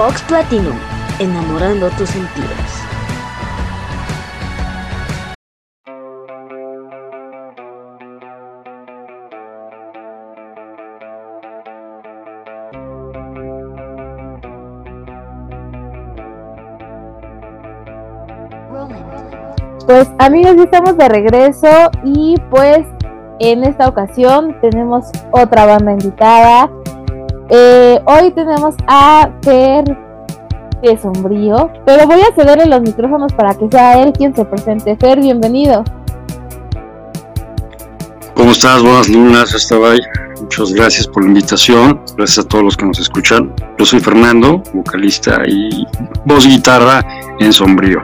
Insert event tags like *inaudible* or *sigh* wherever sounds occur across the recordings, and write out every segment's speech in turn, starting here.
Vox Platinum, enamorando tus sentidos. Pues amigos, ya estamos de regreso y pues en esta ocasión tenemos otra banda invitada. Eh, hoy tenemos a Fer de Sombrío, pero voy a cederle los micrófonos para que sea él quien se presente. Fer, bienvenido. ¿Cómo estás? Buenas lunas. Muchas gracias por la invitación. Gracias a todos los que nos escuchan. Yo soy Fernando, vocalista y voz guitarra en Sombrío.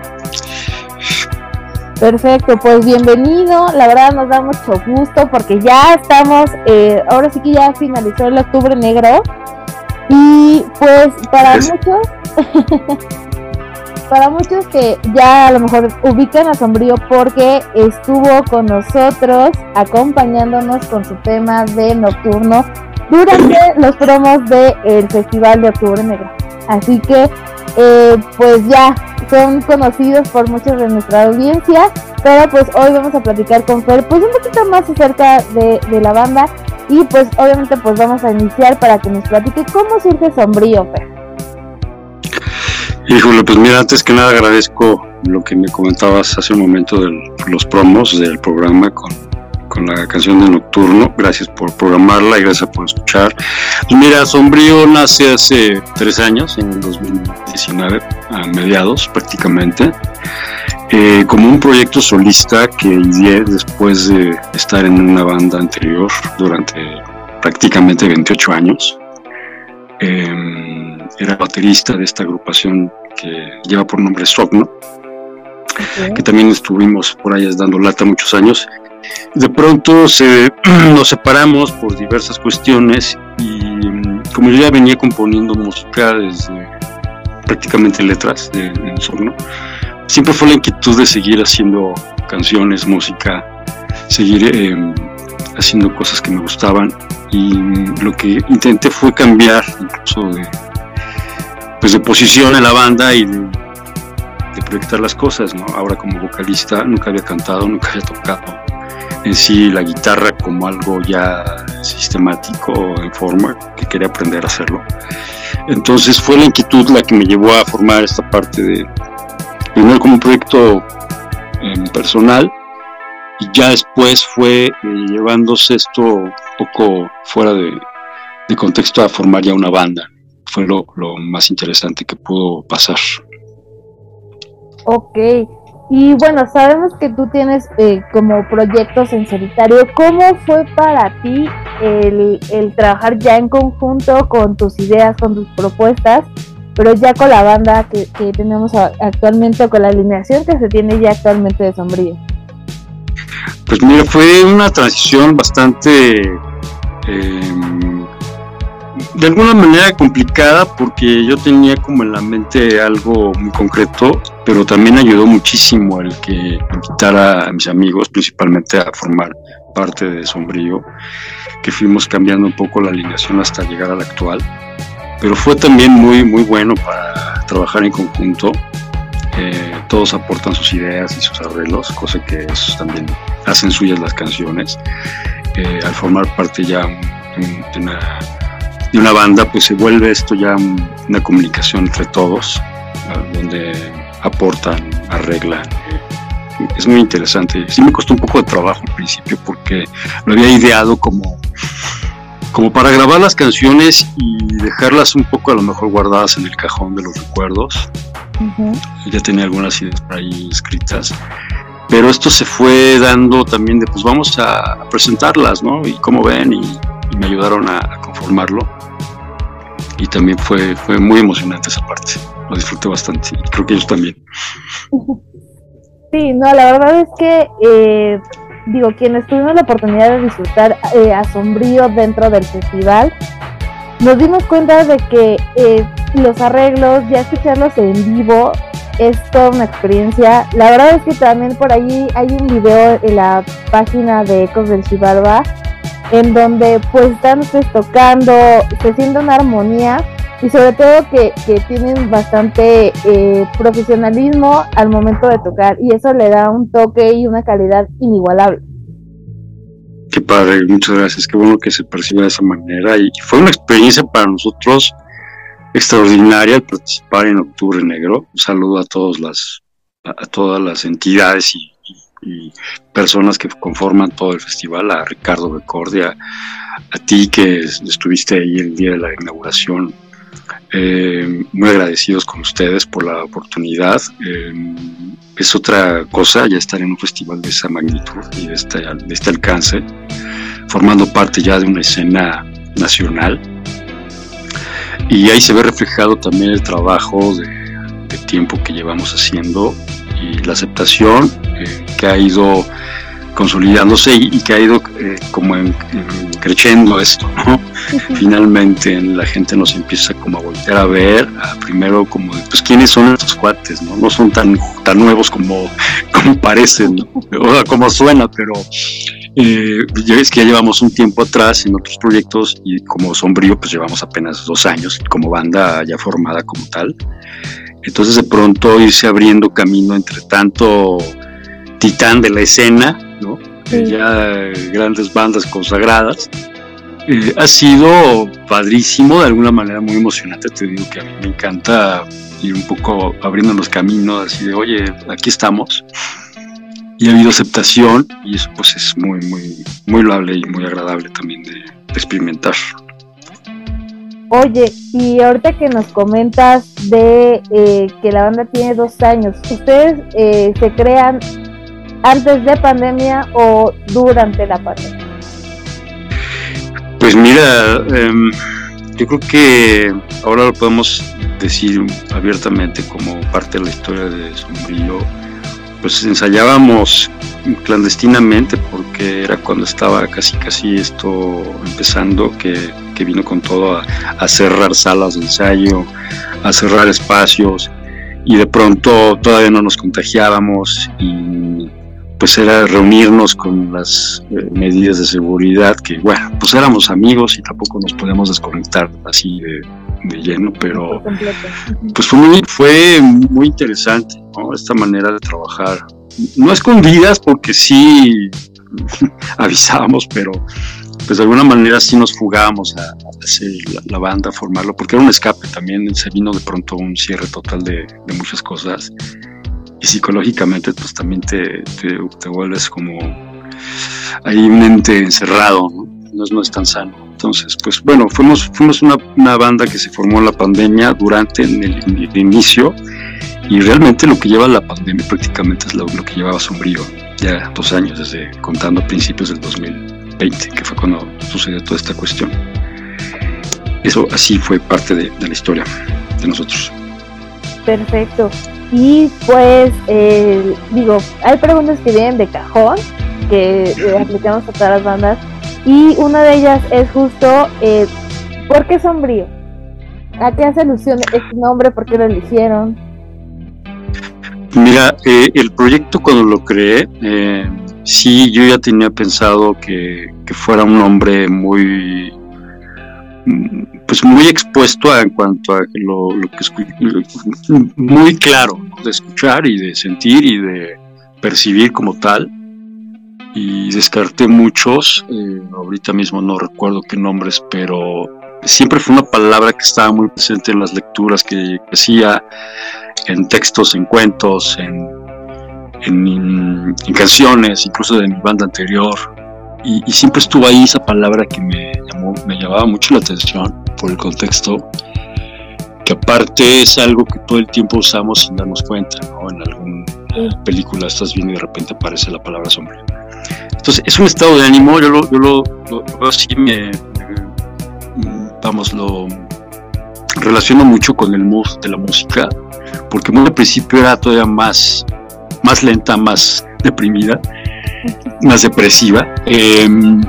Perfecto, pues bienvenido. La verdad nos da mucho gusto porque ya estamos, eh, ahora sí que ya finalizó el octubre negro. Y pues para muchos, *laughs* para muchos que ya a lo mejor ubican a Sombrío porque estuvo con nosotros acompañándonos con su tema de nocturno durante los promos del Festival de Octubre Negro. Así que eh, pues ya son conocidos por muchos de nuestra audiencia, pero pues hoy vamos a platicar con Fer pues un poquito más acerca de, la banda y pues obviamente pues vamos a iniciar para que nos platique cómo surge Sombrío, Fer. Híjole, pues mira, antes que nada agradezco lo que me comentabas hace un momento de los promos del programa con con la canción de Nocturno. Gracias por programarla y gracias por escuchar. Pues mira, Sombrío nace hace tres años, en el 2019, a mediados prácticamente, eh, como un proyecto solista que ideé después de estar en una banda anterior durante prácticamente 28 años. Em, era baterista de esta agrupación que lleva por nombre Sogno, que también estuvimos por ahí dando lata muchos años de pronto se, *clears throat* nos separamos por diversas cuestiones y mm, como yo ya venía componiendo música desde prácticamente letras de, de siempre fue la inquietud de seguir haciendo canciones, música, seguir em, haciendo cosas que me gustaban y mm, lo que intenté fue cambiar incluso de, pues de posición en la banda y de, de proyectar las cosas, ¿no? Ahora como vocalista nunca había cantado, nunca había tocado en sí la guitarra como algo ya sistemático en forma, que quería aprender a hacerlo. Entonces fue la inquietud la que me llevó a formar esta parte de, primero como un proyecto em, personal, y ya después fue eh, llevándose esto un poco fuera de, contexto a formar ya una banda. Fue lo, lo más interesante que pudo pasar. Ok, y bueno, sabemos que tú tienes eh, como proyectos en solitario. ¿Cómo fue para ti el, trabajar ya en conjunto con tus ideas, con tus propuestas, pero ya con la banda que, tenemos actualmente, con la alineación que se tiene ya actualmente de Sombrío? Pues mira, fue una transición bastante... Eh, de alguna manera complicada porque yo tenía como en la mente algo muy concreto, pero también ayudó muchísimo el que invitara a mis amigos, principalmente a formar parte de Sombrío, que fuimos cambiando un poco la alineación hasta llegar a la actual. Pero fue también muy, muy bueno para trabajar en conjunto. Eh, todos aportan sus ideas y sus arreglos, cosa que también hacen suyas las canciones. Eh, al formar parte ya de una de una banda, pues se vuelve esto ya una comunicación entre todos, donde aportan, arreglan. Es muy interesante. Sí me costó un poco de trabajo al principio porque lo había ideado como, como para grabar las canciones y dejarlas un poco a lo mejor guardadas en el cajón de los recuerdos. Ya tenía algunas ideas por ahí escritas. Pero esto se fue dando también de, pues vamos a, presentarlas, ¿no? Y como ven, y, me ayudaron a conformarlo y también fue, fue muy emocionante esa parte. Lo disfruté bastante y creo que ellos también. Sí, no, la verdad es que, eh, digo, quienes tuvimos la oportunidad de disfrutar eh, dentro del festival, nos dimos cuenta de que eh, los arreglos, ya escucharlos en vivo, es toda una experiencia. La verdad es que también por ahí hay un video en la página de Ecos del Chivalba en donde pues están ustedes tocando, se siente una armonía y sobre todo que, tienen bastante eh, profesionalismo al momento de tocar y eso le da un toque y una calidad inigualable. Qué padre, muchas gracias, qué bueno que se perciba de esa manera y fue una experiencia para nosotros extraordinaria participar en Octubre Negro. Un saludo a todas las, a todas las entidades y, personas que conforman todo el festival, a Ricardo Becordia, a ti que estuviste ahí el día de la inauguración eh, muy agradecidos con ustedes por la oportunidad. Eh, es otra cosa ya estar en un festival de esa magnitud y de este, de este alcance, formando parte ya de una escena nacional. Y ahí se ve reflejado también el trabajo de, tiempo que llevamos haciendo y la aceptación eh, que ha ido consolidándose y, que ha ido eh, como creciendo esto, ¿no? Finalmente la gente nos empieza como a voltear a ver, primero como pues quiénes son estos cuates, ¿no? No son tan, tan nuevos como, *laughs* como parecen, o como suena, pero eh, es que ya llevamos un tiempo atrás en otros proyectos y como Sombrío pues llevamos apenas dos años como banda ya formada como tal. Entonces de pronto irse abriendo camino entre tanto titán de la escena ya grandes bandas consagradas. Eh, ha sido padrísimo, de alguna manera muy emocionante. Te digo que a mí me encanta ir un poco abriendo los caminos, así de, oye, aquí estamos. Y ha habido aceptación, y eso pues es muy, muy, muy loable y muy agradable también de, experimentar. Oye, y ahorita que nos comentas de eh, que la banda tiene dos años, ¿ustedes eh, se crean antes de pandemia o durante la pandemia? Pues mira, em, yo creo que ahora lo podemos decir abiertamente como parte de la historia de Sombrillo. Pues ensayábamos clandestinamente porque era cuando estaba casi casi esto empezando que, vino con todo a, a cerrar salas de ensayo, a cerrar espacios y de pronto todavía no nos contagiábamos y pues era reunirnos con las eh, medidas de seguridad, que bueno, pues éramos amigos y tampoco nos podíamos desconectar así de, lleno, pero pues fue muy, fue muy interesante, ¿no? Esta manera de trabajar. No escondidas, porque sí *laughs* avisábamos, pero pues de alguna manera sí nos fugábamos a, hacer la, banda, a formarlo, porque era un escape también, se vino de pronto un cierre total de, de muchas cosas y psicológicamente pues también te, te, vuelves como ahí un ente encerrado, ¿no? No, es tan sano. Entonces, pues bueno, fuimos, fuimos una, una banda que se formó en la pandemia durante el, inicio y realmente lo que lleva la pandemia prácticamente es lo, que llevaba Sombrío, ya dos años, desde contando principios del 2020, que fue cuando sucedió toda esta cuestión. Eso así fue parte de, de la historia de nosotros. Perfecto. Y pues, eh, digo, hay preguntas que vienen de cajón, que eh, aplicamos a todas las bandas. Y una de ellas es justo, eh, ¿por qué sombrío? ¿A qué hace alusión este nombre? ¿Por qué lo eligieron? Mira, el proyecto cuando lo creé, sí, yo ya tenía pensado que, fuera un nombre muy pues muy expuesto a, en cuanto a lo, que muy claro de escuchar y de sentir y de percibir como tal y descarté muchos eh, ahorita mismo no recuerdo qué nombres pero siempre fue una palabra que estaba muy presente en las lecturas que hacía en textos en cuentos en, en, en canciones incluso de mi banda anterior y, siempre estuvo ahí esa palabra que me, llamó, me llamaba mucho la atención por el contexto, que aparte es algo que todo el tiempo usamos sin darnos cuenta, ¿no? En alguna película estás viendo y de repente aparece la palabra sombra. Entonces es un estado de ánimo, yo lo, yo lo, así me, vamos, lo relaciono mucho con el mood de la música, porque muy al principio era todavía más, más lenta, más deprimida, más depresiva. Em,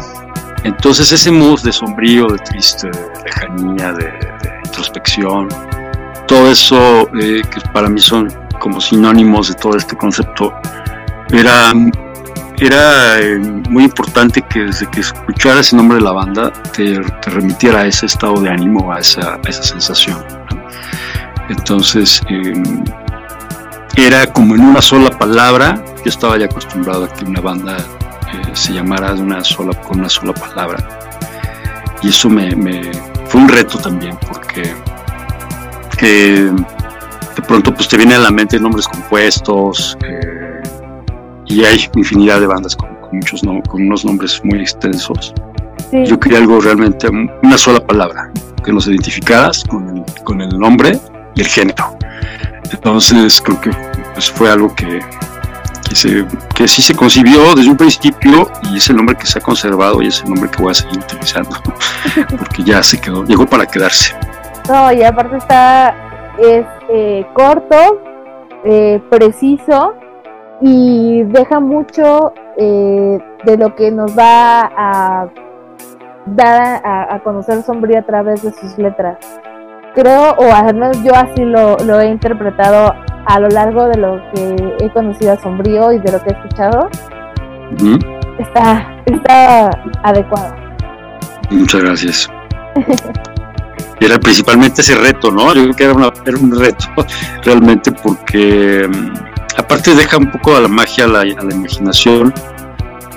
entonces ese mood de sombrío, de triste, de lejanía, de, introspección, todo eso eh, que para mí son como sinónimos de todo este concepto, era, era eh, muy importante que desde que escucharas el nombre de la banda te, remitiera a ese estado de ánimo, a esa, esa sensación. Entonces, em, era como en una sola palabra, yo estaba ya acostumbrado a que una banda eh, se llamara de una sola, con una sola palabra. Y eso me, fue un reto también, porque eh, de pronto pues te vienen a la mente nombres compuestos, y hay infinidad de bandas con, muchos con unos nombres muy extensos. Yo quería algo realmente, una sola palabra, que nos identificaras con el, con el nombre y el género. Entonces creo que pues, fue algo que, que, se, que sí se concibió desde un principio y es el nombre que se ha conservado y es el nombre que voy a seguir utilizando, *laughs* porque ya se quedó, llegó para quedarse. No, y aparte está, es eh, corto, eh, preciso y deja mucho eh, de lo que nos va a dar a, conocer Sombrío a través de sus letras. Creo, o al menos yo así lo, he interpretado a lo largo de lo que he conocido a Sombrío y de lo que he escuchado. Está, está adecuado. Muchas gracias. era principalmente ese reto, ¿no? Yo creo que era, era un reto *laughs* realmente porque mm, aparte deja un poco a la magia, a la, imaginación.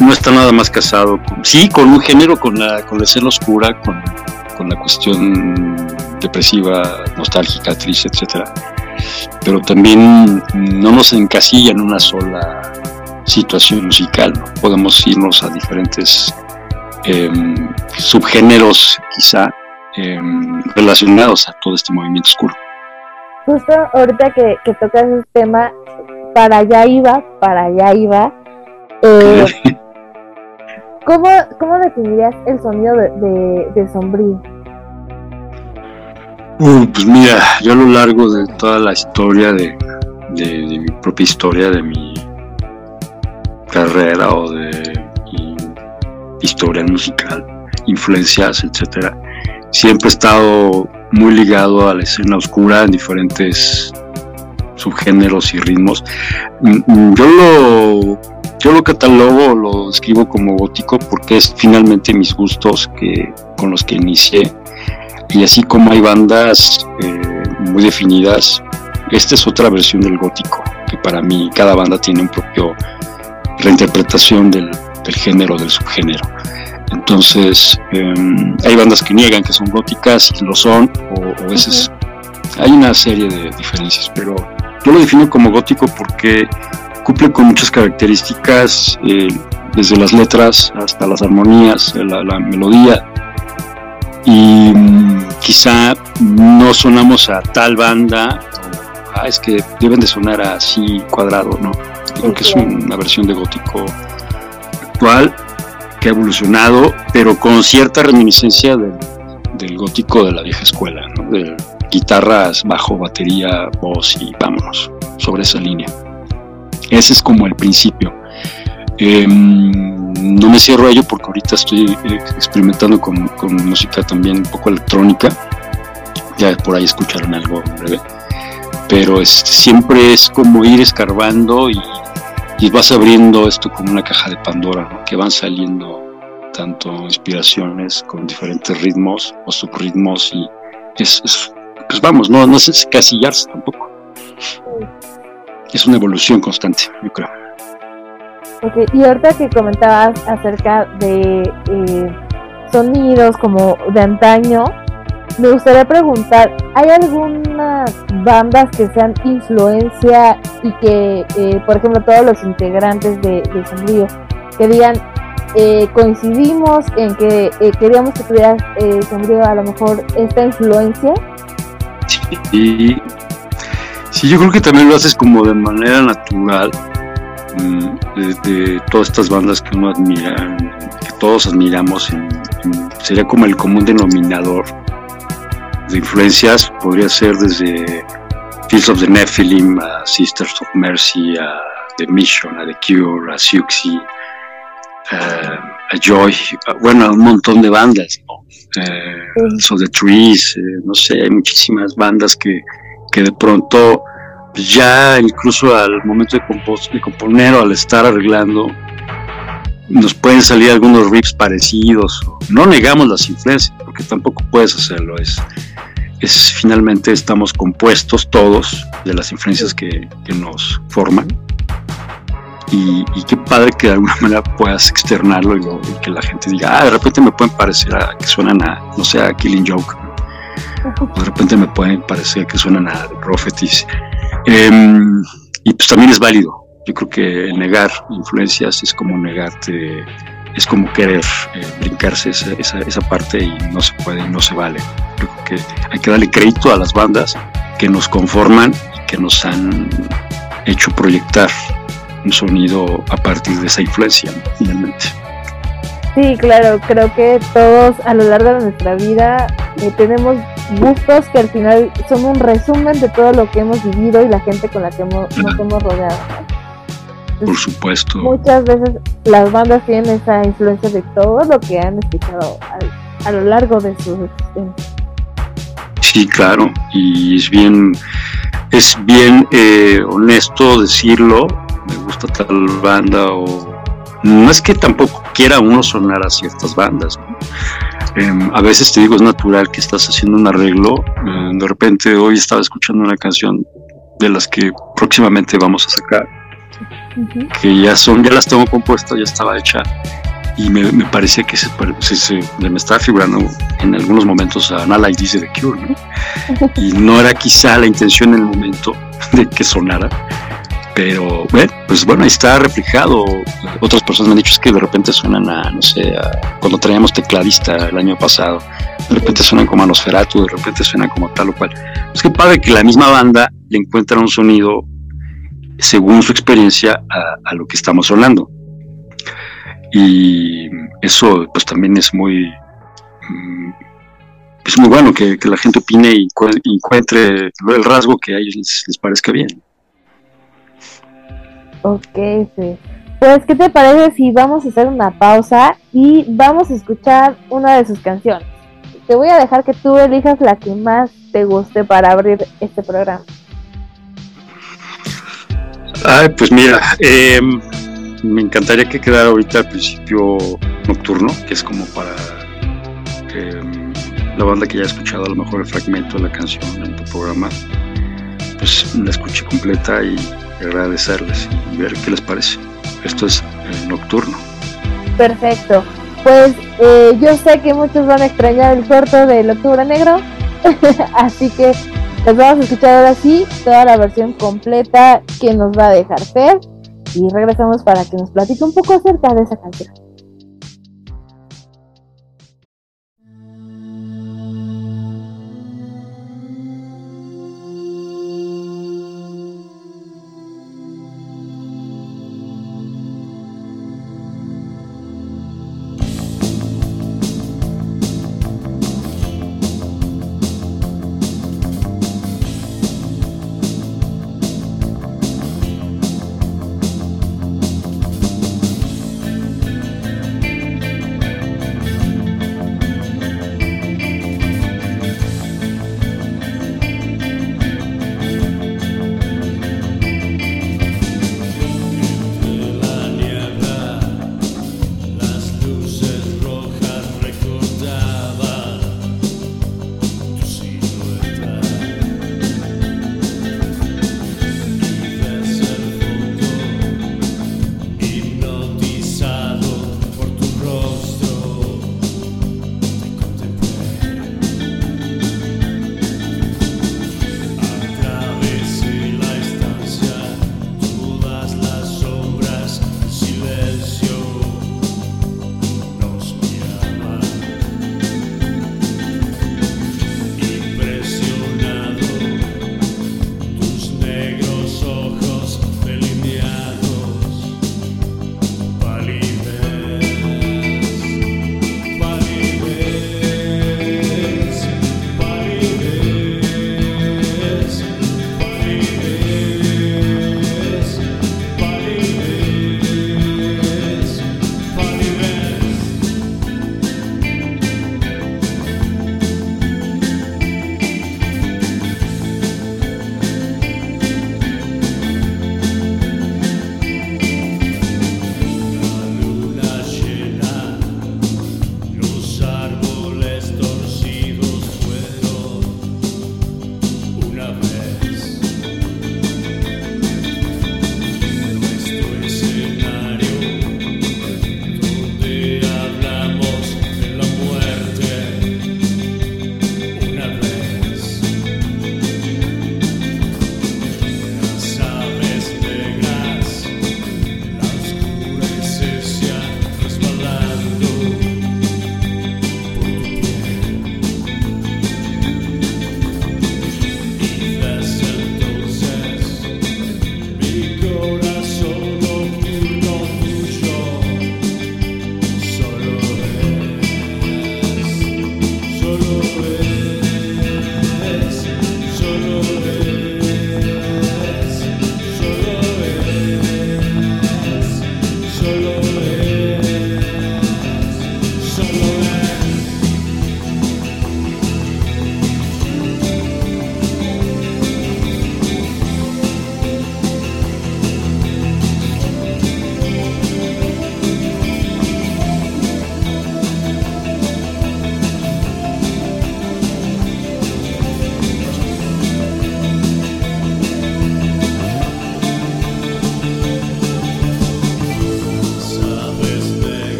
No está nada más casado, con, sí, con un género, con la, con la escena oscura, con, la cuestión depresiva, nostálgica, triste, etcétera. Pero también no nos encasilla en una sola situación musical. Podemos irnos a diferentes em, subgéneros, quizá, em, relacionados a todo este movimiento oscuro. Justo ahorita que, que tocas el tema, para allá iba, para allá iba. Eh, *laughs* ¿cómo, ¿Cómo definirías el sonido de, de, Sombrío? Uh, pues mira, yo a lo largo de toda la historia de, de, mi propia historia, de mi carrera o de mi historia musical, influencias, etcétera, siempre he estado muy ligado a la escena oscura en diferentes subgéneros y ritmos. Mm, mm, yo lo, yo lo catalogo, lo escribo como gótico porque es finalmente mis gustos que, con los que inicié. Y así como hay bandas eh, muy definidas, esta es otra versión del gótico, que para mí cada banda tiene un propio reinterpretación del, del género, del subgénero. Entonces, em, hay bandas que niegan que son góticas y lo son, o, a veces hay una serie de diferencias, pero yo lo defino como gótico porque cumple con muchas características, eh, desde las letras hasta las armonías, la, melodía. Y mm, quizá no sonamos a tal banda, ah, es que deben de sonar así cuadrado, ¿no? Creo que es una versión de gótico actual que ha evolucionado, pero con cierta reminiscencia del, del gótico de la vieja escuela, ¿no? Guitarras, bajo, batería, voz y vámonos sobre esa línea. Ese es como el principio. Em, no me cierro a ello porque ahorita estoy eh, experimentando con, música también un poco electrónica. Ya por ahí escucharon algo breve. Pero es, siempre es como ir escarbando y, vas abriendo esto como una caja de Pandora, que van saliendo tanto inspiraciones con diferentes ritmos o subritmos y es, pues vamos, no, no es casillarse tampoco. Es una evolución constante, yo creo. Ok, y ahorita que comentabas acerca de eh, sonidos como de antaño, me gustaría preguntar, ¿hay algunas bandas que sean influencia y que, eh, por ejemplo, todos los integrantes de, Sombrío, que digan, eh, coincidimos en que queríamos que tuviera Sombrío a lo mejor esta influencia? Sí, sí, yo creo que también lo haces como de manera natural, mm, de, todas estas bandas que uno admira, que todos admiramos, sería como el común denominador de influencias, podría ser desde Fields of the Nephilim, a Sisters of Mercy, a The Mission, a The Cure, a Siouxsie, a Joy, bueno, un montón de bandas, eh, So the Trees, eh, no sé, hay muchísimas bandas que, que de pronto pues ya incluso al momento de, componer o al estar arreglando, nos pueden salir algunos riffs parecidos. No negamos las influencias, porque tampoco puedes hacerlo. Es, es finalmente estamos compuestos todos de las influencias que, nos forman. Y, qué padre que de alguna manera puedas externarlo y, que la gente diga, ah, de repente me pueden parecer a que suenan a, no sé, a Killing Joke. O de repente me pueden parecer que suenan a Prophecies. Em, y pues también es válido. Yo creo que negar influencias es como negarte, es como querer eh, brincarse esa, esa, esa, parte y no se puede, no se vale. Creo que hay que darle crédito a las bandas que nos conforman y que nos han hecho proyectar un sonido a partir de esa influencia, finalmente. Sí, claro, creo que todos a lo largo de nuestra vida eh, tenemos gustos que al final son un resumen de todo lo que hemos vivido y la gente con la que hemos, nos hemos rodeado. Por supuesto. Muchas veces las bandas tienen esa influencia de todo lo que han escuchado a, lo largo de su existencia. Sí, claro, y es bien, es bien eh, honesto decirlo, me gusta tal banda o no es que tampoco quiera uno sonar a ciertas bandas. Em, a veces te digo, es natural que estás haciendo un arreglo. Eh, de repente hoy estaba escuchando una canción de las que próximamente vamos a sacar que ya son, ya las tengo compuestas, ya estaba hecha y me, me parecía que se, se, me estaba figurando en algunos momentos a Nala y dice de Cure, ¿no? *laughs* Y no era quizá la intención en el momento de que sonara, pero pues bueno, ahí está reflejado. Otras personas me han dicho es que de repente suenan a, no sé, cuando traíamos tecladista el año pasado, de repente suenan como a Nosferatu, de repente suenan como tal o cual. Es que padre que la misma banda le encuentra un sonido según su experiencia a, lo que estamos hablando. Y eso pues también es muy mm, es muy bueno que, la gente opine y encuentre el rasgo que a ellos les, parezca bien. Ok, sí. Pues, ¿qué te parece si vamos a hacer una pausa y vamos a escuchar una de sus canciones? Te voy a dejar que tú elijas la que más te guste para abrir este programa. Ay, pues mira, em, me encantaría que quedara ahorita al principio nocturno, que es como para em, la banda que ya ha escuchado a lo mejor el fragmento de la canción en tu programa, pues la escuche completa y agradecerles y ver qué les parece. Esto es el nocturno. Perfecto. Pues eh, yo sé que muchos van a extrañar el corto de Octubre Negro, *laughs* así que les vamos a escuchar ahora sí toda la versión completa que nos va a dejar Fer y regresamos para que nos platique un poco acerca de esa canción.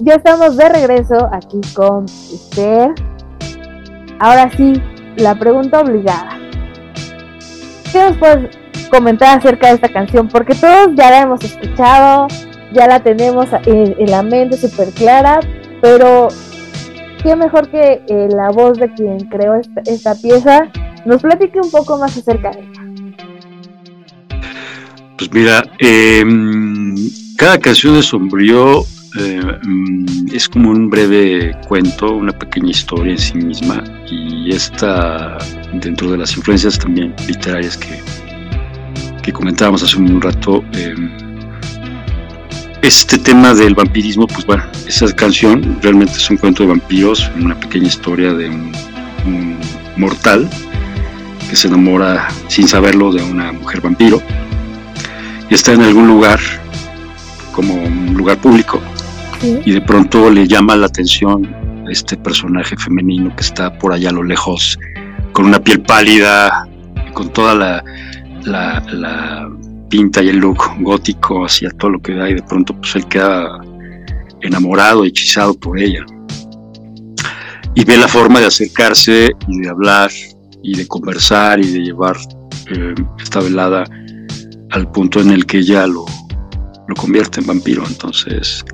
Ya estamos de regreso aquí con usted. Ahora sí, la pregunta obligada. ¿Qué nos puedes comentar acerca de esta canción? Porque todos ya la hemos escuchado, ya la tenemos en, la mente súper clara, pero qué mejor que eh, la voz de quien creó esta, pieza nos platique un poco más acerca de ella. Pues mira, em, cada canción de Sombrío eh, mm, es como un breve cuento, una pequeña historia en sí misma y está dentro de las influencias también literarias que, que comentábamos hace un rato. Em, este tema del vampirismo, pues bueno, esa canción realmente es un cuento de vampiros, una pequeña historia de un, mortal que se enamora sin saberlo de una mujer vampiro y está en algún lugar como un lugar público y de pronto le llama la atención este personaje femenino que está por allá a lo lejos con una piel pálida con toda la, la pinta y el look gótico hacia todo lo que da y de pronto pues él queda enamorado, hechizado por ella. Y ve la forma de acercarse y de hablar y de conversar y de llevar eh, esta velada al punto en el que ella lo, lo convierte en vampiro. Entonces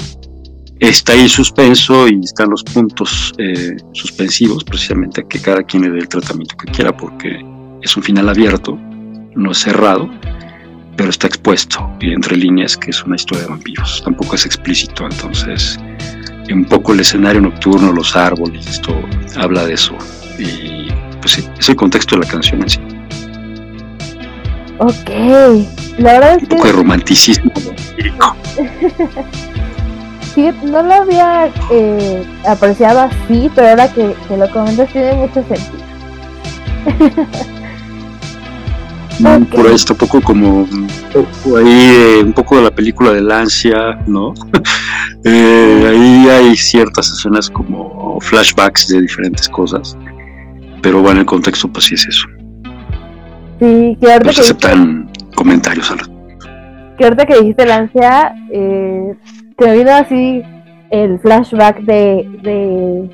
está ahí suspenso y están los puntos eh, suspensivos precisamente a que cada quien le dé el tratamiento que quiera porque es un final abierto, no es cerrado pero está expuesto y entre líneas que es una historia de vampiros. Tampoco es explícito, entonces un poco el escenario nocturno, los árboles, esto habla de eso. Y pues sí, es el contexto de la canción en sí. Ok, la verdad es un poco de romanticismo *laughs* no lo había eh, apreciado así, pero ahora que, que lo comentas tiene mucho sentido. *laughs* Por ahí está un poco como ahí un poco de la película del ansia, ¿no? *laughs* Eh, ahí hay ciertas escenas como flashbacks de diferentes cosas, pero bueno, el contexto pues sí es eso. Sí, que ahorita que aceptan comentarios Que ahorita que dijiste el ansia, eh, te me vino así el flashback de, de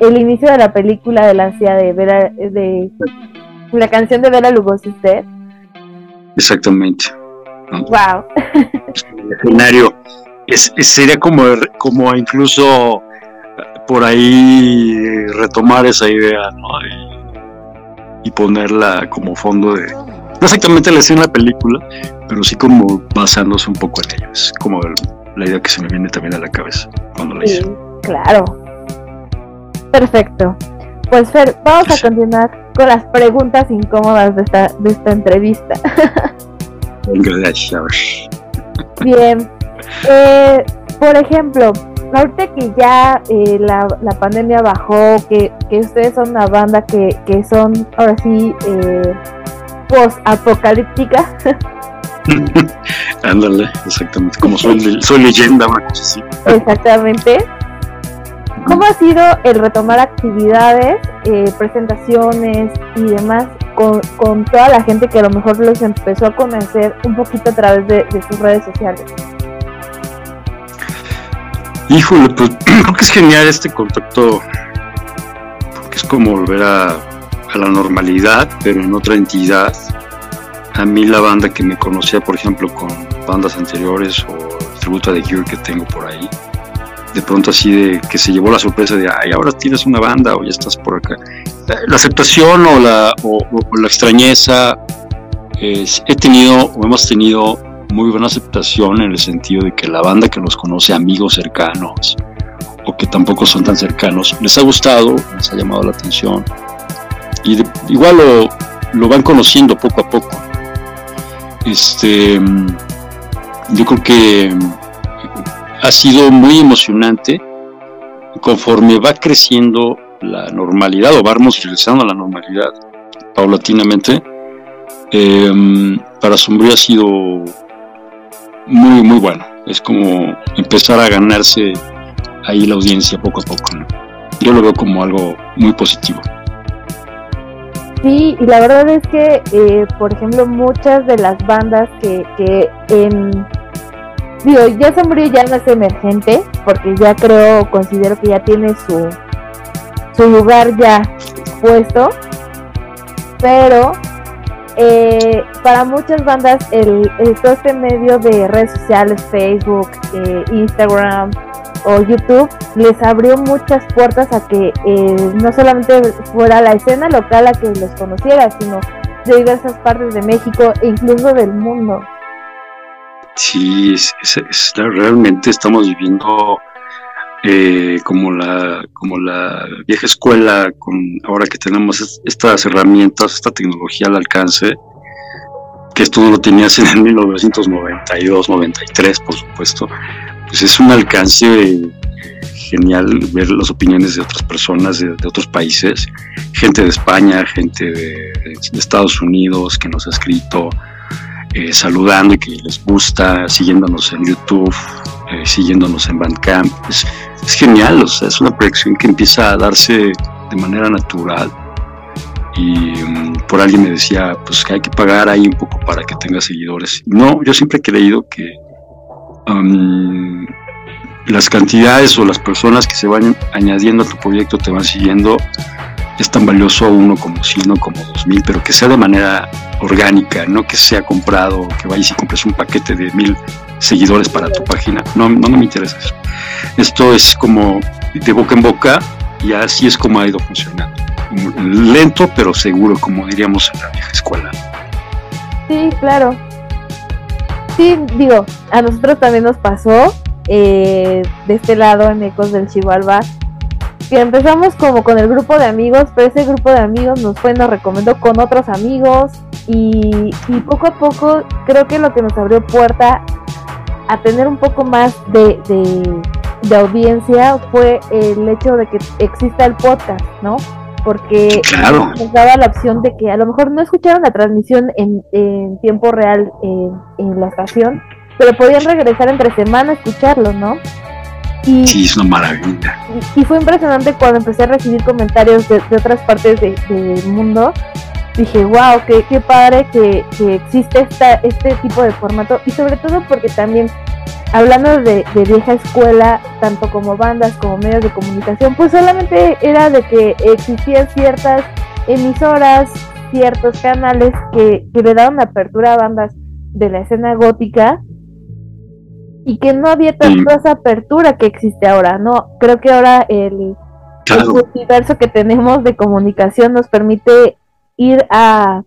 el inicio de la película del ansia de ver de la canción de Bela Lugosi usted. Exactamente. Wow. El escenario es, sería como, como incluso por ahí retomar esa idea, Y, ponerla como fondo de. No exactamente la escena de la película, pero sí como basándose un poco en ella. Es como la idea que se me viene también a la cabeza cuando la hice. claro. Perfecto. Pues Fer, vamos a continuar con las preguntas incómodas de esta, de esta entrevista. *laughs* Bien. Eh, por ejemplo, ahorita que ya eh, la, la, pandemia bajó, que, que, ustedes son una banda que, que son ahora sí eh, post-apocalíptica. *laughs* *laughs* Ándale, exactamente, como soy, soy leyenda, sí. Exactamente. ¿Cómo ha sido el retomar actividades, eh, presentaciones y demás con, toda la gente que a lo mejor los empezó a conocer un poquito a través de, sus redes sociales? Híjole, pues *clears throat* creo que es genial este contacto, porque es como volver a, a la normalidad, pero en otra entidad. A mí la banda que me conocía, por ejemplo, con bandas anteriores o el tributo de Cure que tengo por ahí, de pronto así de que se llevó la sorpresa de, ay, ahora tienes una banda o ya estás por acá. La aceptación o la, o, la extrañeza, he tenido o hemos tenido muy buena aceptación en el sentido de que la banda que nos conoce, amigos cercanos o que tampoco son tan cercanos, les ha gustado, les ha llamado la atención y igual lo, lo van conociendo poco a poco. Este, yo creo que ha sido muy emocionante conforme va creciendo la normalidad o vamos regresando a la normalidad paulatinamente. Em, para Sombrío ha sido muy, muy bueno. Es como empezar a ganarse ahí la audiencia poco a poco. Yo lo veo como algo muy positivo. Sí, y la verdad es que, eh, por ejemplo, muchas de las bandas que, que digo, ya Sombrío ya no es emergente, porque ya creo, considero que ya tiene su, su lugar ya puesto, pero eh, para muchas bandas el, todo este medio de redes sociales, Facebook, eh, Instagram o YouTube, les abrió muchas puertas a que eh, no solamente fuera la escena local a que los conociera, sino de diversas partes de México e incluso del mundo. Sí, es, realmente estamos viviendo eh, como la como la vieja escuela con ahora que tenemos estas herramientas, esta tecnología al alcance, que esto no lo tenías en 1992, 93, por supuesto, pues es un alcance genial ver las opiniones de otras personas de, otros países, gente de España, gente de, Estados Unidos que nos ha escrito eh, saludando y que les gusta, siguiéndonos en YouTube, eh, siguiéndonos en Bandcamp. Es, es genial, o sea, es una proyección que empieza a darse de manera natural. Y mm, por alguien me decía, pues que hay que pagar ahí un poco para que tenga seguidores. No, yo siempre he creído que las cantidades o las personas que se van añadiendo a tu proyecto te van siguiendo es tan valioso uno como cien como dos mil, pero que sea de manera orgánica, no que sea comprado, que vayas y compres un paquete de mil seguidores para tu página. No, no, me interesa eso. Esto es como de boca en boca y así es como ha ido funcionando. Lento pero seguro, como diríamos en la vieja escuela. Sí, claro. Sí, digo, a nosotros también nos pasó eh, de este lado en Ecos del Chihuahua que empezamos como con el grupo de amigos, pero ese grupo de amigos nos fue, nos recomendó con otros amigos y, poco a poco creo que lo que nos abrió puerta a tener un poco más de, de, audiencia fue el hecho de que exista el podcast, ¿no? Porque nos daba la opción de que a lo mejor no escucharon la transmisión en, en tiempo real en, en la estación, pero podían regresar entre semana a escucharlo, ¿no? Y, sí, es una maravilla. Y, fue impresionante cuando empecé a recibir comentarios de, otras partes del mundo. Dije, wow, qué, qué padre que, existe esta, este tipo de formato. Y sobre todo porque también, hablando de, de, vieja escuela, tanto como bandas como medios de comunicación, pues solamente era de que existían ciertas emisoras, ciertos canales que, que le daban apertura a bandas de la escena gótica y que no había tanta esa apertura que existe ahora, ¿no? Creo que ahora el, universo que tenemos de comunicación nos permite ir a,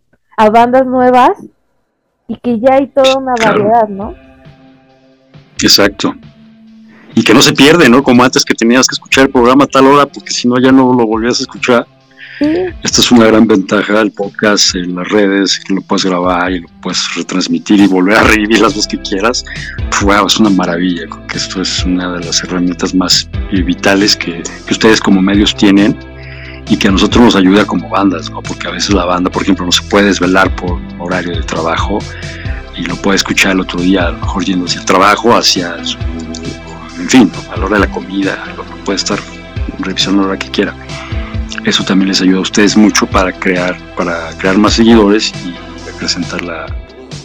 bandas nuevas y que ya hay toda una variedad, ¿no? Exacto. Y que no se pierde, ¿no? Como antes que tenías que escuchar el programa a tal hora, porque si no ya no lo volvías a escuchar. Esta es una gran ventaja del podcast en las redes, que lo puedes grabar y lo puedes retransmitir y volver a revivir las veces que quieras. Wow, es una maravilla, que esto es una de las herramientas más vitales que, ustedes como medios tienen y que a nosotros nos ayuda como bandas, ¿no? porque a veces la banda, por ejemplo, no se puede desvelar por horario de trabajo y lo puede escuchar el otro día, a lo mejor yendo hacia el trabajo, hacia su, en fin, a la hora de la comida, lo puede estar revisando a la hora que quiera eso también les ayuda a ustedes mucho para crear, para crear más seguidores y presentar la,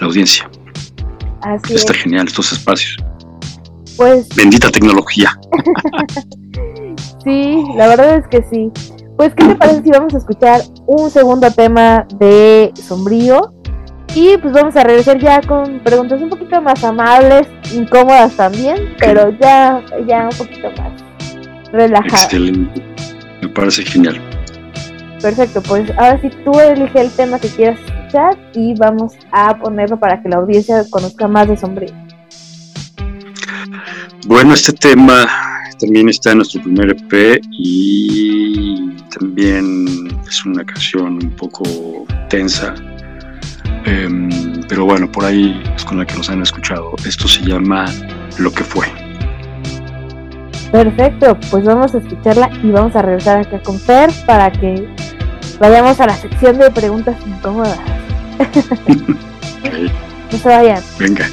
audiencia. Así Está genial estos espacios. Pues. Bendita tecnología. *laughs* sí, la verdad es que sí. Pues, ¿qué te parece si vamos a escuchar un segundo tema de Sombrío? Y pues vamos a regresar ya con preguntas un poquito más amables, incómodas también, pero ya, ya un poquito más relajadas. Excelente. Me parece genial. Perfecto, pues ahora sí tú elige el tema que quieras escuchar y vamos a ponerlo para que la audiencia conozca más de Sombrío. Bueno, este tema también está nuestro primer EP y también es una canción un poco tensa, em, pero bueno, por ahí es con la que nos han escuchado. Esto se llama Lo que fue. Perfecto, pues vamos a escucharla y vamos a regresar acá con Fer para que vayamos a la sección de preguntas incómodas. *laughs* no se vayan. Venga.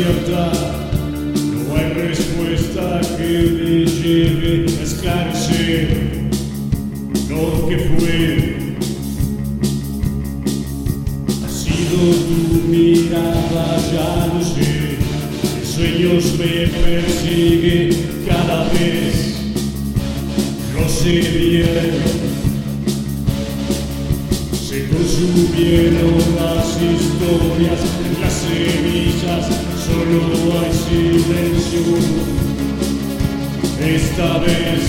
No hay respuesta que me lleve a esclarecer lo que fue. Ha sido tu mirada, ya lo sé, en sueños me persigue cada vez, lo sé bien. Consumieron las historias, las semillas, solo hay silencio. Esta vez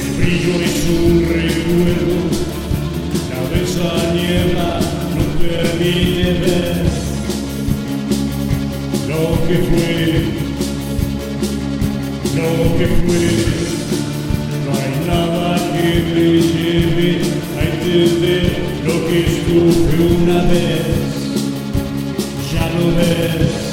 el brillo es un recuerdo, la densa niebla no permite ver lo que fue, lo que fue. No hay nada que me lleve a entender lo que estuve una vez. Ya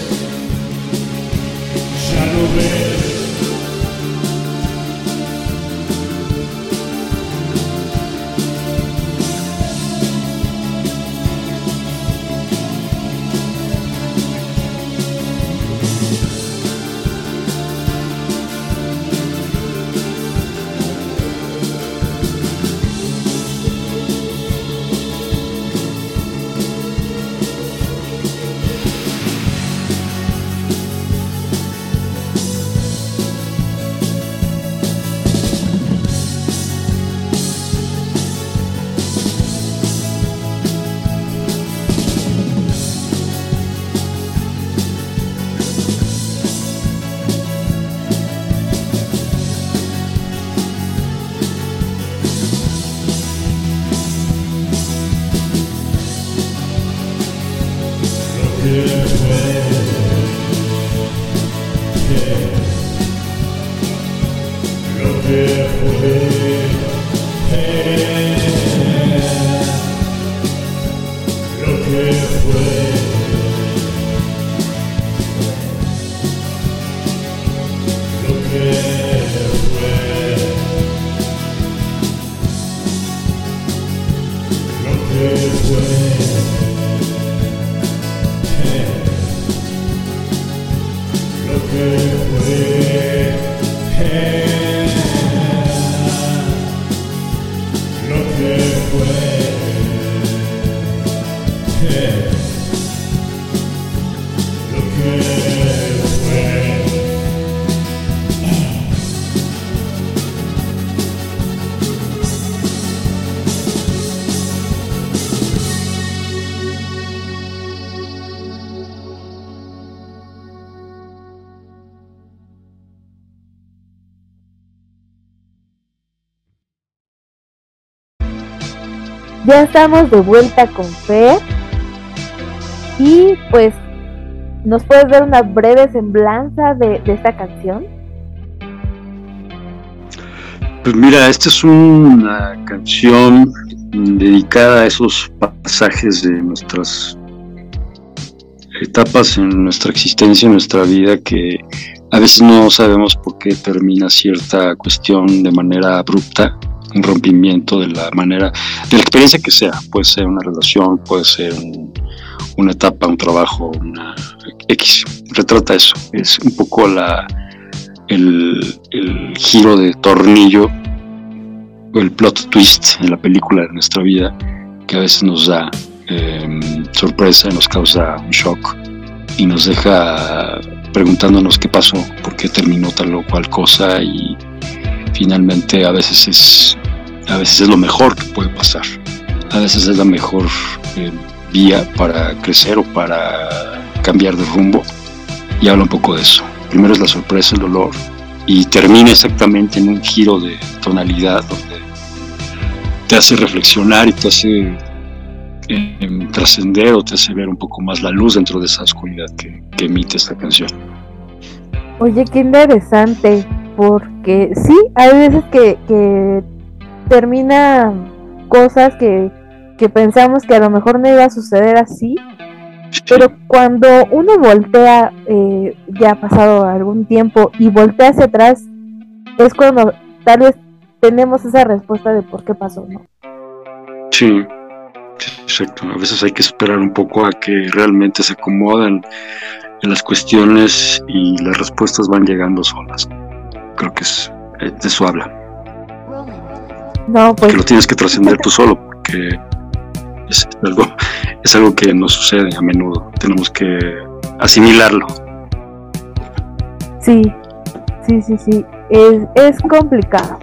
Ya estamos de vuelta con Fer. Y pues, ¿nos puedes dar una breve semblanza de, de esta canción? Pues mira, esta es una canción dedicada a esos pasajes de nuestras etapas en nuestra existencia, en nuestra vida, que a veces no sabemos por qué termina cierta cuestión de manera abrupta, un rompimiento de la manera, de la experiencia que sea, puede ser una relación, puede ser un- una etapa, un trabajo, una X, retrata eso, es un poco la el, giro de tornillo el plot twist en la película de nuestra vida que a veces nos da eh, sorpresa, nos causa un shock y nos deja preguntándonos qué pasó, por qué terminó tal o cual cosa y finalmente a veces es a veces es lo mejor que puede pasar, a veces es la mejor eh, vía para crecer o para cambiar de rumbo y habla un poco de eso. Primero es la sorpresa, el dolor y termina exactamente en un giro de tonalidad donde te hace reflexionar y te hace eh, trascender o te hace ver un poco más la luz dentro de esa oscuridad que, emite esta canción. Oye, qué interesante, porque sí, hay veces que termina cosas que, que pensamos que a lo mejor no iba a suceder así, pero cuando uno voltea, eh, ya ha pasado algún tiempo, y voltea hacia atrás, es cuando tal vez tenemos esa respuesta de por qué pasó, ¿no? Sí, exacto. A veces hay que esperar un poco a que realmente se acomoden en las cuestiones y las respuestas van llegando solas. Creo que es, de eso habla. No, pues. Que lo tienes que trascender tú solo, porque es algo, es algo que nos sucede a menudo. Tenemos que asimilarlo. Sí, sí, sí, sí. Es, es complicado.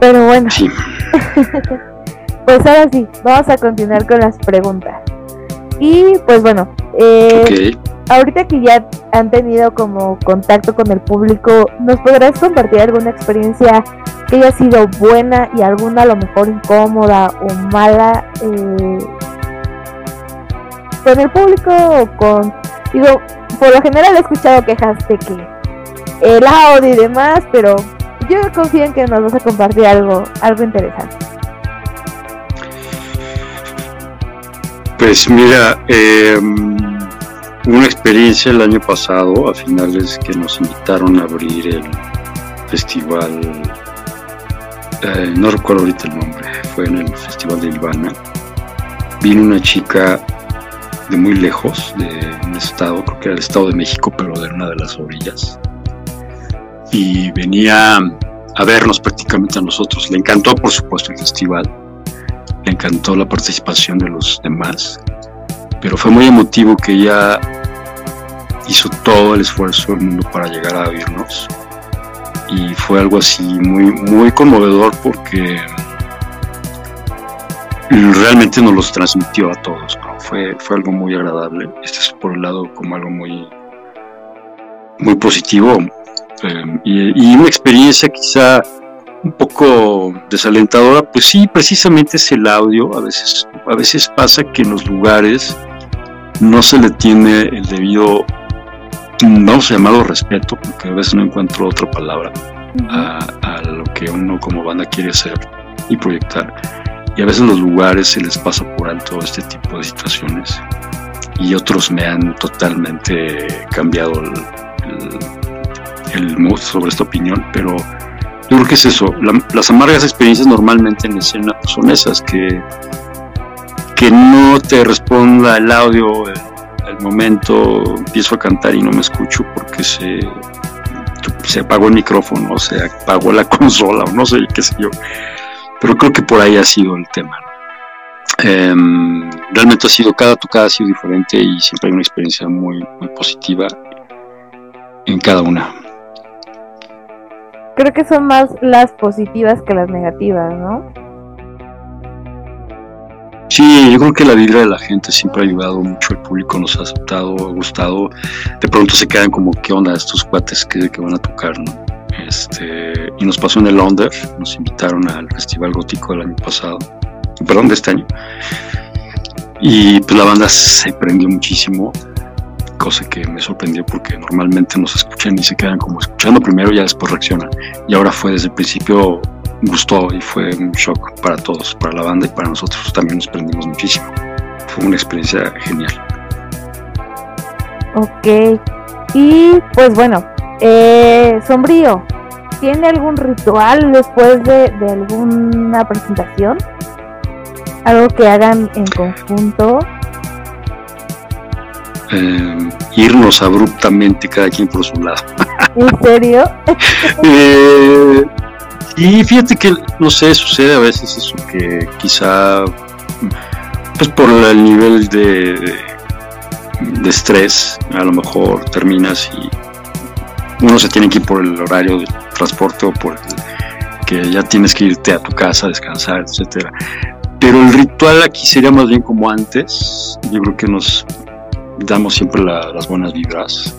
Pero bueno. Sí. *laughs* pues ahora sí, vamos a continuar con las preguntas. Y pues bueno, eh, ahorita que ya han tenido como contacto con el público, ¿nos podrás compartir alguna experiencia que haya sido buena y alguna a lo mejor incómoda o mala eh, con el público o con... Digo, por lo general he escuchado quejas de que el audio y demás, pero yo confío en que nos vas a compartir algo, algo interesante. Pues mira, eh, una experiencia el año pasado, a finales que nos invitaron a abrir el festival, eh, no recuerdo ahorita el nombre, fue en el festival de Ivana. Vino una chica de muy lejos, de un estado, creo que era el estado de México, pero de una de las orillas. Y venía a vernos prácticamente a nosotros. Le encantó, por supuesto, el festival le encantó la participación de los demás, pero fue muy emotivo que ella hizo todo el esfuerzo del mundo para llegar a oírnos y fue algo así muy, muy conmovedor porque realmente nos los transmitió a todos, fue, fue algo muy agradable, este es por un lado como algo muy, muy positivo eh, y, y una experiencia quizá un poco desalentadora, pues sí, precisamente es el audio. A veces, a veces pasa que en los lugares no se le tiene el debido, vamos a llamarlo respeto, porque a veces no encuentro otra palabra, a, a, lo que uno como banda quiere hacer y proyectar. Y a veces los lugares se les pasa por alto este tipo de situaciones. Y otros me han totalmente cambiado el, el, el mood sobre esta opinión, pero yo creo que es eso. las amargas experiencias normalmente en escena son esas, que, que no te responda el audio, el, momento, empiezo a cantar y no me escucho porque se, se apagó el micrófono, o se apagó la *laughs* consola, o no sé qué sé yo. Pero creo que por ahí ha sido el tema. Em, realmente ha sido, cada tocada ha sido diferente y siempre hay una experiencia muy, muy positiva en cada una creo que son más las positivas que las negativas, ¿no? Sí, yo creo que la vibra de la gente siempre ha ayudado mucho, el público nos ha aceptado, ha gustado, de pronto se quedan como, ¿qué onda estos cuates que, van a tocar, no? Este, y nos pasó en el Under, nos invitaron al Festival Gótico del año pasado, perdón, de este año, y pues la banda se prendió muchísimo, cosa que me sorprendió porque normalmente nos escuchan y se quedan como escuchando primero y ya después reaccionan. Y ahora fue desde el principio, gustó y fue un shock para todos, para la banda y para nosotros también nos prendimos muchísimo. Fue una experiencia genial. Ok, y pues bueno, eh, Sombrío, ¿tiene algún ritual después de, de alguna presentación? ¿Algo que hagan en conjunto? eh, irnos abruptamente cada quien por su lado. ¿En serio? *laughs* eh, y fíjate que, no sé, sucede a veces eso que quizá, pues por el nivel de, de estrés, a lo mejor terminas y uno se tiene que ir por el horario de transporte o por el, que ya tienes que irte a tu casa a descansar, etcétera pero el ritual aquí sería más bien como antes. Yo creo que nos damos siempre las buenas vibras,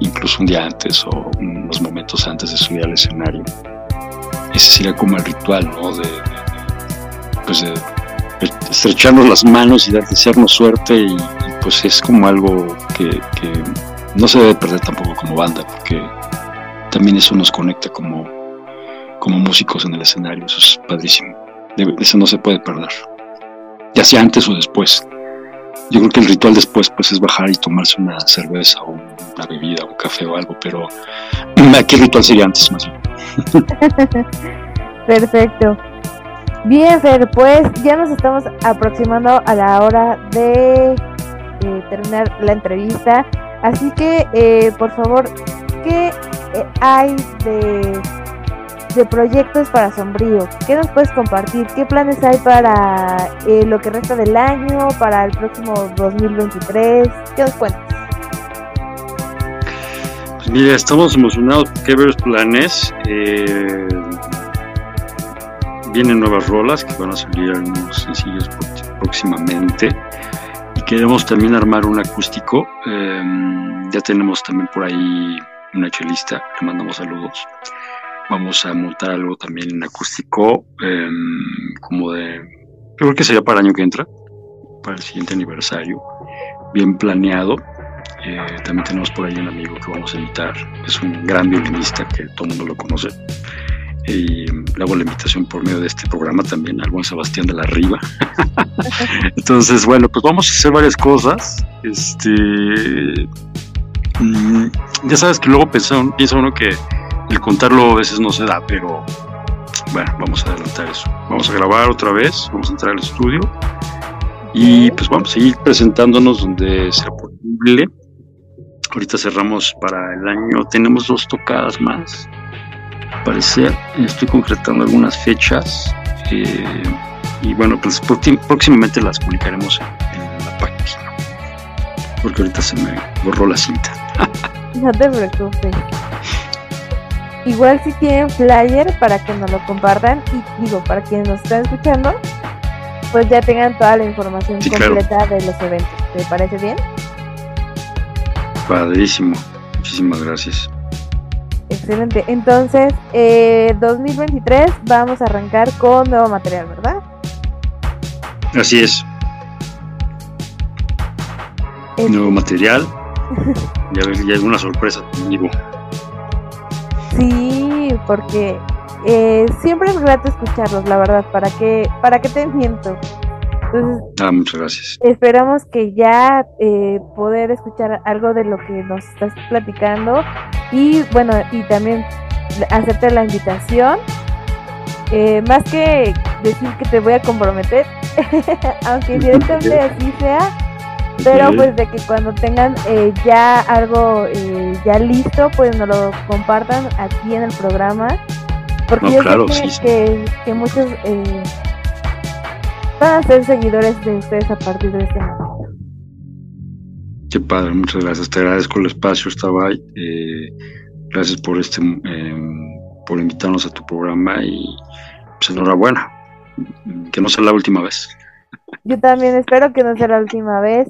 incluso un día antes o unos momentos antes de subir al escenario. Ese sería como el ritual, ¿no? De, pues de, estrecharnos las manos y desearnos suerte y, pues es como algo que, que no se debe perder tampoco como banda porque también eso nos conecta como, como músicos en el escenario, eso es padrísimo, eso no se puede perder, ya sea antes o después. Yo creo que el ritual después pues es bajar y tomarse una cerveza o una bebida, un café o algo, pero *clears throat* ¿qué ritual sería antes más bien? *laughs* Perfecto. Bien, Fer, pues ya nos estamos aproximando a la hora de eh, terminar la entrevista. Así que, eh, por favor, ¿qué eh, hay de, de, proyectos para Sombrío? ¿Qué nos puedes compartir? ¿Qué planes hay para eh, lo que resta del año, para el próximo 2023? ¿Qué nos cuentas? Pues mira, estamos emocionados porque hay varios planes. Eh, vienen nuevas rolas que van a salir algunos sencillos próximamente y queremos también armar un acústico. ya tenemos también por ahí una chelista, le mandamos saludos. Vamos a montar algo también en acústico, em, como de, creo que sería para el año que entra, para el siguiente aniversario, bien planeado. Eh, también tenemos por ahí un amigo que vamos a invitar, es un gran violinista que todo el mundo lo conoce. Y le hago la invitación por medio de este programa también al buen Sebastián de la Riva. *laughs* Entonces, bueno, pues vamos a hacer varias cosas. Este, Mm, ya sabes que luego piensa, uno que el contarlo a veces no se da, pero bueno, vamos a adelantar eso. Vamos a grabar otra vez, vamos a entrar al estudio y pues vamos a seguir presentándonos donde sea posible. Ahorita cerramos para el año, tenemos dos tocadas más. Parecer, estoy concretando algunas fechas eh, y bueno, pues próximamente las publicaremos en la página. Porque ahorita se me borró la cinta. *laughs* No te preocupes. Igual si tienen flyer para que nos lo compartan y digo, para quienes nos están escuchando, pues ya tengan toda la información completa de los eventos. ¿Te parece bien? Padrísimo. Muchísimas gracias. Excelente. Entonces, eh, 2023 vamos a arrancar con nuevo material, ¿verdad? Así es. Nuevo material, ya, ya hay una sorpresa conmigo. Sí, porque eh, siempre es grato escucharlos, la verdad, para que, para que te miento. Entonces, ah, muchas gracias. Esperamos que ya eh, poder escuchar algo de lo que nos estás platicando y bueno, y también hacerte la invitación. Eh, más que decir que te voy a comprometer, *laughs* aunque *laughs* directamente así sea, pero pues de que cuando tengan eh, ya algo eh, ya listo, pues nos lo compartan aquí en el programa. Porque yo sé que, muchos eh, van a ser seguidores de ustedes a partir de este momento. Qué padre, muchas gracias. Te agradezco el espacio, estaba eh, gracias por este por invitarnos a tu programa y pues enhorabuena. Que no sea la última vez. Yo también espero que no sea la última vez.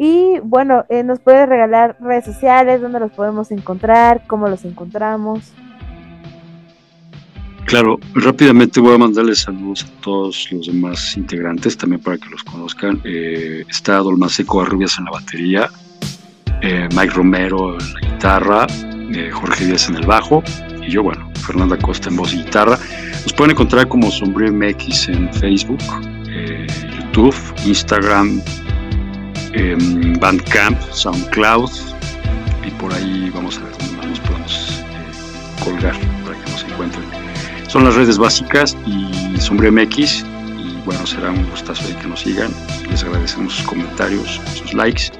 Y bueno, eh, nos puedes regalar redes sociales, donde los podemos encontrar, cómo los encontramos. Claro, rápidamente voy a mandarles saludos a todos los demás integrantes, también para que los conozcan. Eh, está Dolmaseco Arrubias en la batería, eh, Mike Romero en la guitarra, Jorge Díaz en el bajo, y yo, bueno, Fernanda Costa en voz y guitarra. Nos pueden encontrar como Sombrío MX en Facebook, YouTube, Instagram, Bandcamp, SoundCloud y por ahí vamos a ver dónde más nos podemos eh, colgar para que nos encuentren. Son las redes básicas y Sombrío MX y bueno, será un gustazo de que nos sigan. Les agradecemos sus comentarios, sus likes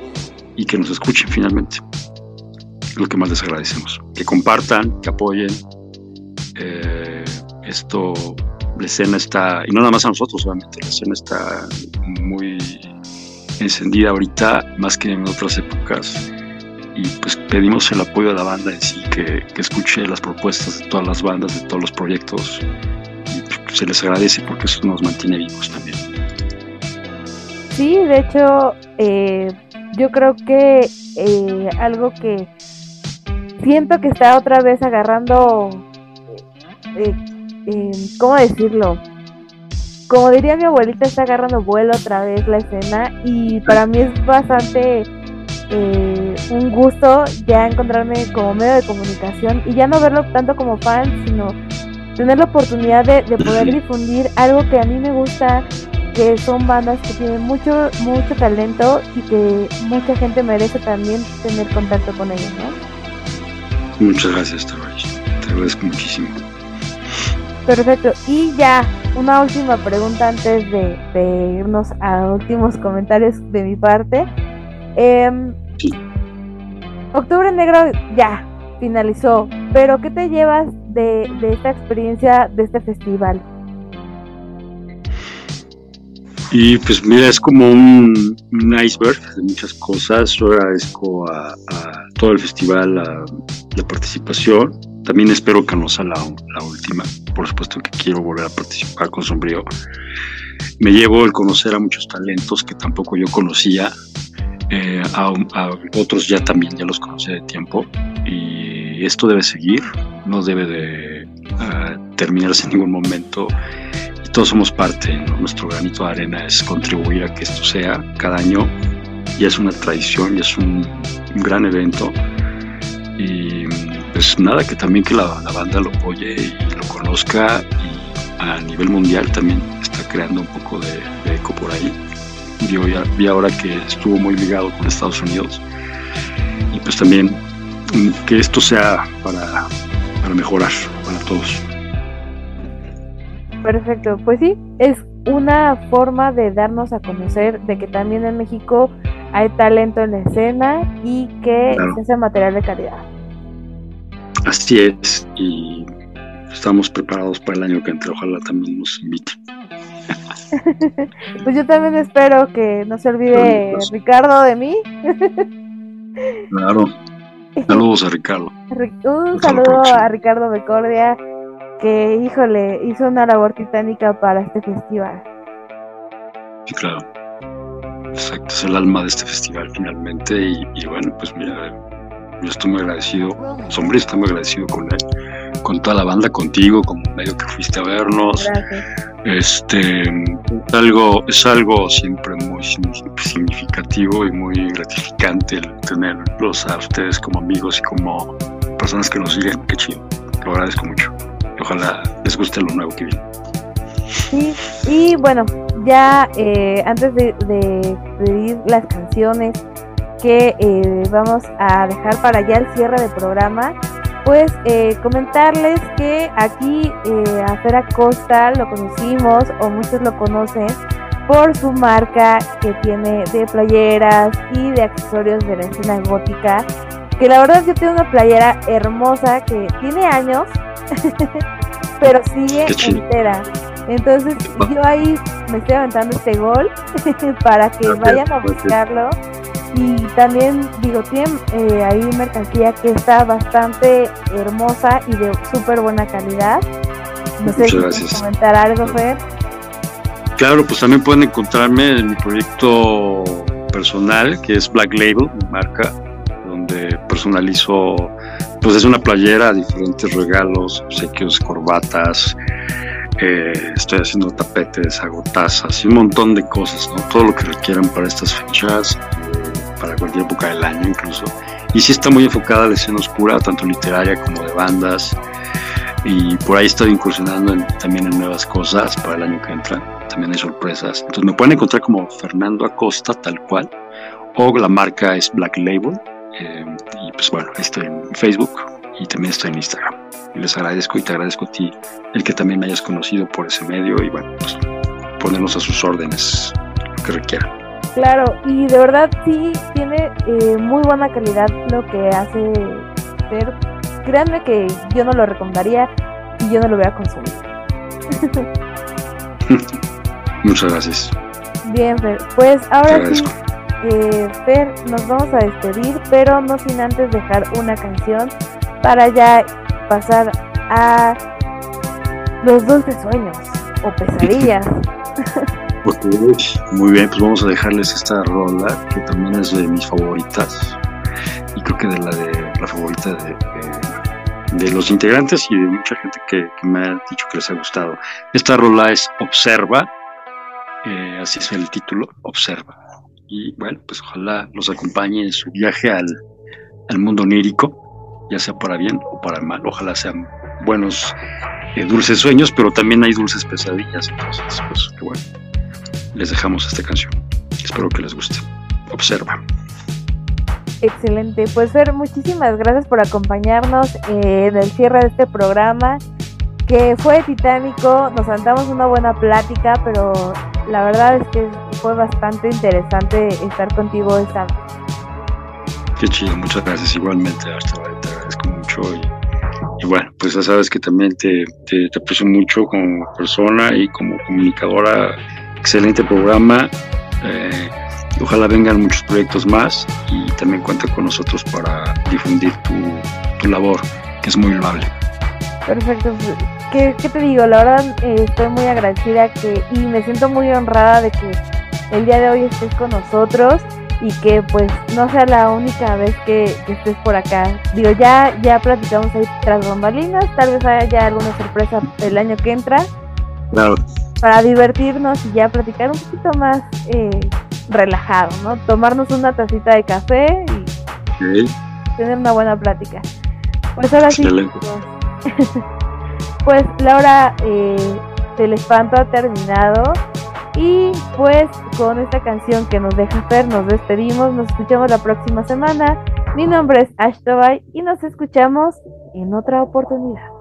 y que nos escuchen finalmente. Es lo que más les agradecemos. Que compartan, que apoyen. Eh, esto, la escena está, y no nada más a nosotros, obviamente, la escena está muy encendida ahorita más que en otras épocas y pues pedimos el apoyo de la banda en sí, que, que escuche las propuestas de todas las bandas, de todos los proyectos y pues, se les agradece porque eso nos mantiene vivos también. sí, de hecho, eh, yo creo que eh, algo que siento que está otra vez agarrando, eh, ¿cómo decirlo? Como diría mi abuelita, está agarrando vuelo otra vez la escena y para mí es bastante eh, un gusto ya encontrarme como medio de comunicación y ya no verlo tanto como fan, sino tener la oportunidad de, de poder *laughs* difundir algo que a mí me gusta, que son bandas que tienen mucho, mucho talento y que mucha gente merece también tener contacto con ellos, ¿no? Muchas gracias, Tavares. Te agradezco muchísimo. Perfecto. Y ya, una última pregunta antes de, de irnos a últimos comentarios de mi parte. Sí. Octubre Negro ya finalizó, pero ¿qué te llevas de, de esta experiencia, de este festival? Y pues mira, es como un, un iceberg de muchas cosas. Yo agradezco a, a todo el festival a la participación. También espero que no sea la, la última. Por supuesto que quiero volver a participar con Sombrío. Me llevo el conocer a muchos talentos que tampoco yo conocía. Eh, a, a otros ya también ya los conocía de tiempo. Y esto debe seguir, no debe de ah, terminarse en ningún momento y todos somos parte, ¿no? nuestro granito de arena es contribuir a que esto sea cada año, ya es una tradición, ya es un, un gran evento y pues nada, que también que la, la banda lo apoye y lo conozca y a nivel mundial también está creando un poco de, de eco por ahí. Vi, hoy- vi ahora que estuvo muy ligado con Estados Unidos y pues también que esto sea para, para mejorar para todos. Perfecto, pues sí, es una forma de darnos a conocer de que también en México hay talento en la escena y que Claro. hace material de calidad. Así es, y estamos preparados para el año que entra. Ojalá también nos inviten. *laughs* Pues yo también espero que no se olvide Ricardo de mí. Claro. Saludos a Ricardo. Ri- Un saludo a Ricardo Becordia, que híjole, hizo una labor titánica para este festival. Sí, claro. Exacto, es el alma de este festival finalmente. Y, y bueno, pues mira, yo estoy muy agradecido. Sombrío está muy agradecido con él, con toda la banda, contigo, como medio que fuiste a vernos. Gracias. Este es algo, es algo siempre muy signi- significativo y muy gratificante el tenerlos a ustedes como amigos y como personas que nos siguen. Qué chido. Lo agradezco mucho. Ojalá les guste lo nuevo que viene. Sí, y bueno, ya eh, antes de, de pedir las canciones que eh, vamos a dejar para ya el cierre del programa, pues eh, comentarles que aquí eh, a Fer Acosta lo conocimos o muchos lo conocen por su marca que tiene de playeras y de accesorios de la escena gótica. Que la verdad yo tengo una playera hermosa que tiene años, *laughs* pero sigue entera. Entonces yo ahí me estoy aventando este gol *laughs* para que vayan a buscarlo. Y también digo, tienen eh, ahí mercancía que está bastante hermosa y de súper buena calidad. No sé Muchas si gracias. comentar algo, Fer. Claro, pues también pueden encontrarme en mi proyecto personal, que es Black Label, mi marca, donde personalizo, pues es una playera, diferentes regalos, obsequios, corbatas, eh, estoy haciendo tapetes, hago tazas y un montón de cosas, ¿no? Todo lo que requieran para estas fechas, para cualquier época del año incluso. Y sí está muy enfocada a la escena oscura, tanto literaria como de bandas. Y por ahí estoy incursionando en- también en nuevas cosas para el año que entra. También hay sorpresas. Entonces me pueden encontrar como Fernando Acosta, tal cual. O la marca es Black Label. eh, y pues bueno, estoy en Facebook y también estoy en Instagram. Y les agradezco y te agradezco a ti el que también me hayas conocido por ese medio y bueno, pues ponernos a sus órdenes lo que requieran. Claro, y de verdad sí tiene eh, muy buena calidad lo que hace Fer. Créanme que yo no lo recomendaría y yo no lo voy a consumir. *laughs* Muchas gracias. Bien, Fer. Pues ahora sí, eh, Fer, nos vamos a despedir, pero no sin antes dejar una canción para ya pasar a los dulces sueños o *laughs* pesadillas. *laughs* Muy bien, pues vamos a dejarles esta rola que también es de mis favoritas y creo que de la de la favorita de, de- los integrantes y de mucha gente que, me ha dicho que les ha gustado. Esta rola es Observa, eh, así es el título, Observa. Y bueno, pues ojalá los acompañe en su viaje al, al mundo onírico, ya sea para bien o para mal. Ojalá sean buenos, eh, dulces sueños, pero también hay dulces pesadillas. Entonces, pues que bueno, les dejamos esta canción. Espero que les guste. Observa. Excelente. Pues Fer, muchísimas gracias por acompañarnos eh, en el cierre de este programa, que fue titánico. Nos aventamos una buena plática, pero la verdad es que fue bastante interesante estar contigo esta vez. Qué chido, muchas gracias. Igualmente, hasta te agradezco mucho. Y, y bueno, pues ya sabes que también te, te, te aprecio mucho como persona y como comunicadora. Excelente programa. Eh, ojalá vengan muchos proyectos más y también cuenta con nosotros para difundir tu, tu labor, que es muy loable. Perfecto. ¿Qué, qué te digo? La verdad eh, estoy muy agradecida que y me siento muy honrada de que el día de hoy estés con nosotros y que pues no sea la única vez que, que estés por acá. Digo, ya ya platicamos ahí tras bambalinas, tal vez haya alguna sorpresa el año que entra Claro, para divertirnos y ya platicar un poquito más eh, relajado, ¿no? Tomarnos una tacita de café y tener una buena plática. Pues ahora sí, Excelente. chicos. *laughs* pues la hora eh, del espanto ha terminado. Y pues con esta canción que nos deja Fer, nos despedimos. Nos escuchamos la próxima semana. Mi nombre es Ash Tobay y nos escuchamos en otra oportunidad.